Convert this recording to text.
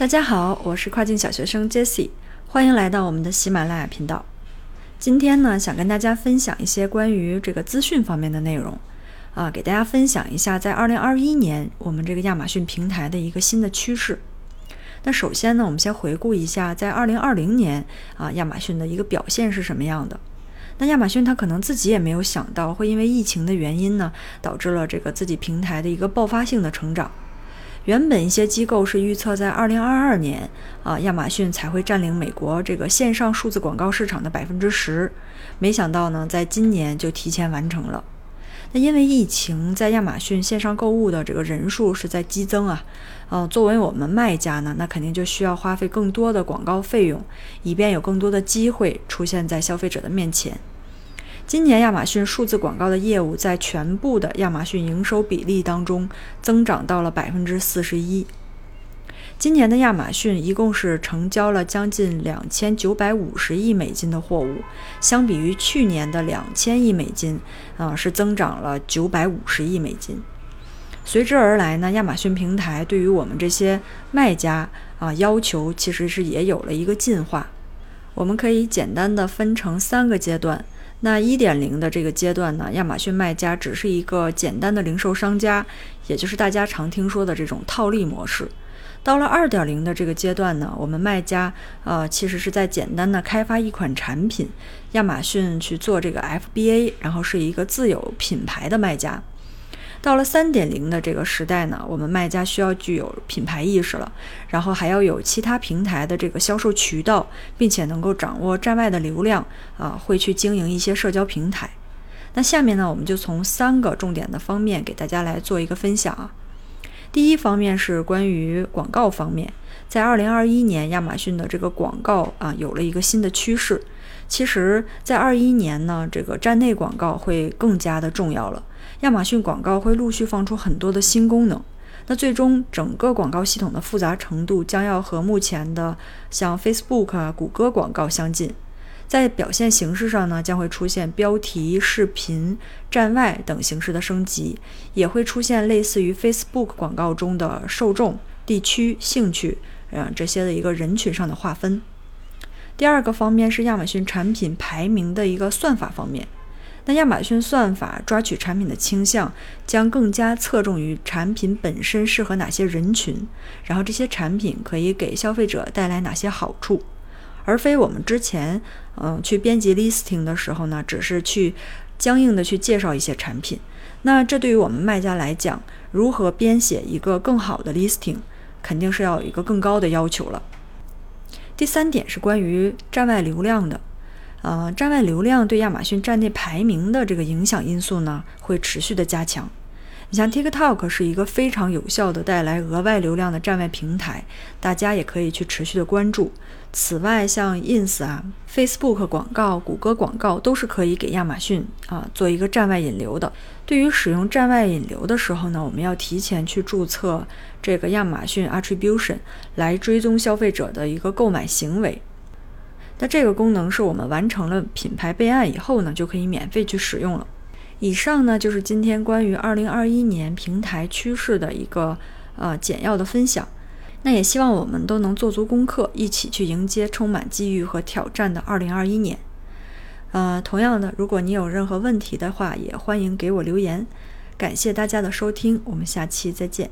大家好，我是跨境小学生 Jessie，欢迎来到我们的喜马拉雅频道。今天呢，想跟大家分享一些关于这个资讯方面的内容啊，给大家分享一下在二零二一年我们这个亚马逊平台的一个新的趋势。那首先呢，我们先回顾一下在二零二零年啊亚马逊的一个表现是什么样的。那亚马逊它可能自己也没有想到，会因为疫情的原因呢，导致了这个自己平台的一个爆发性的成长。原本一些机构是预测在二零二二年啊，亚马逊才会占领美国这个线上数字广告市场的百分之十，没想到呢，在今年就提前完成了。那因为疫情，在亚马逊线上购物的这个人数是在激增啊，呃，作为我们卖家呢，那肯定就需要花费更多的广告费用，以便有更多的机会出现在消费者的面前。今年亚马逊数字广告的业务在全部的亚马逊营收比例当中增长到了百分之四十一。今年的亚马逊一共是成交了将近两千九百五十亿美金的货物，相比于去年的两千亿美金，啊，是增长了九百五十亿美金。随之而来呢，亚马逊平台对于我们这些卖家啊要求其实是也有了一个进化。我们可以简单的分成三个阶段。那一点零的这个阶段呢，亚马逊卖家只是一个简单的零售商家，也就是大家常听说的这种套利模式。到了二点零的这个阶段呢，我们卖家呃其实是在简单的开发一款产品，亚马逊去做这个 FBA，然后是一个自有品牌的卖家。到了三点零的这个时代呢，我们卖家需要具有品牌意识了，然后还要有其他平台的这个销售渠道，并且能够掌握站外的流量啊，会去经营一些社交平台。那下面呢，我们就从三个重点的方面给大家来做一个分享啊。第一方面是关于广告方面，在二零二一年，亚马逊的这个广告啊有了一个新的趋势。其实，在二一年呢，这个站内广告会更加的重要了。亚马逊广告会陆续放出很多的新功能，那最终整个广告系统的复杂程度将要和目前的像 Facebook 啊、谷歌广告相近。在表现形式上呢，将会出现标题、视频、站外等形式的升级，也会出现类似于 Facebook 广告中的受众、地区、兴趣，嗯，这些的一个人群上的划分。第二个方面是亚马逊产品排名的一个算法方面。那亚马逊算法抓取产品的倾向，将更加侧重于产品本身适合哪些人群，然后这些产品可以给消费者带来哪些好处，而非我们之前嗯去编辑 listing 的时候呢，只是去僵硬的去介绍一些产品。那这对于我们卖家来讲，如何编写一个更好的 listing，肯定是要有一个更高的要求了。第三点是关于站外流量的。呃，站外流量对亚马逊站内排名的这个影响因素呢，会持续的加强。你像 TikTok 是一个非常有效的带来额外流量的站外平台，大家也可以去持续的关注。此外，像 Ins 啊、Facebook 广告、谷歌广告都是可以给亚马逊啊做一个站外引流的。对于使用站外引流的时候呢，我们要提前去注册这个亚马逊 Attribution 来追踪消费者的一个购买行为。那这个功能是我们完成了品牌备案以后呢，就可以免费去使用了。以上呢就是今天关于二零二一年平台趋势的一个呃简要的分享。那也希望我们都能做足功课，一起去迎接充满机遇和挑战的二零二一年。呃，同样的，如果你有任何问题的话，也欢迎给我留言。感谢大家的收听，我们下期再见。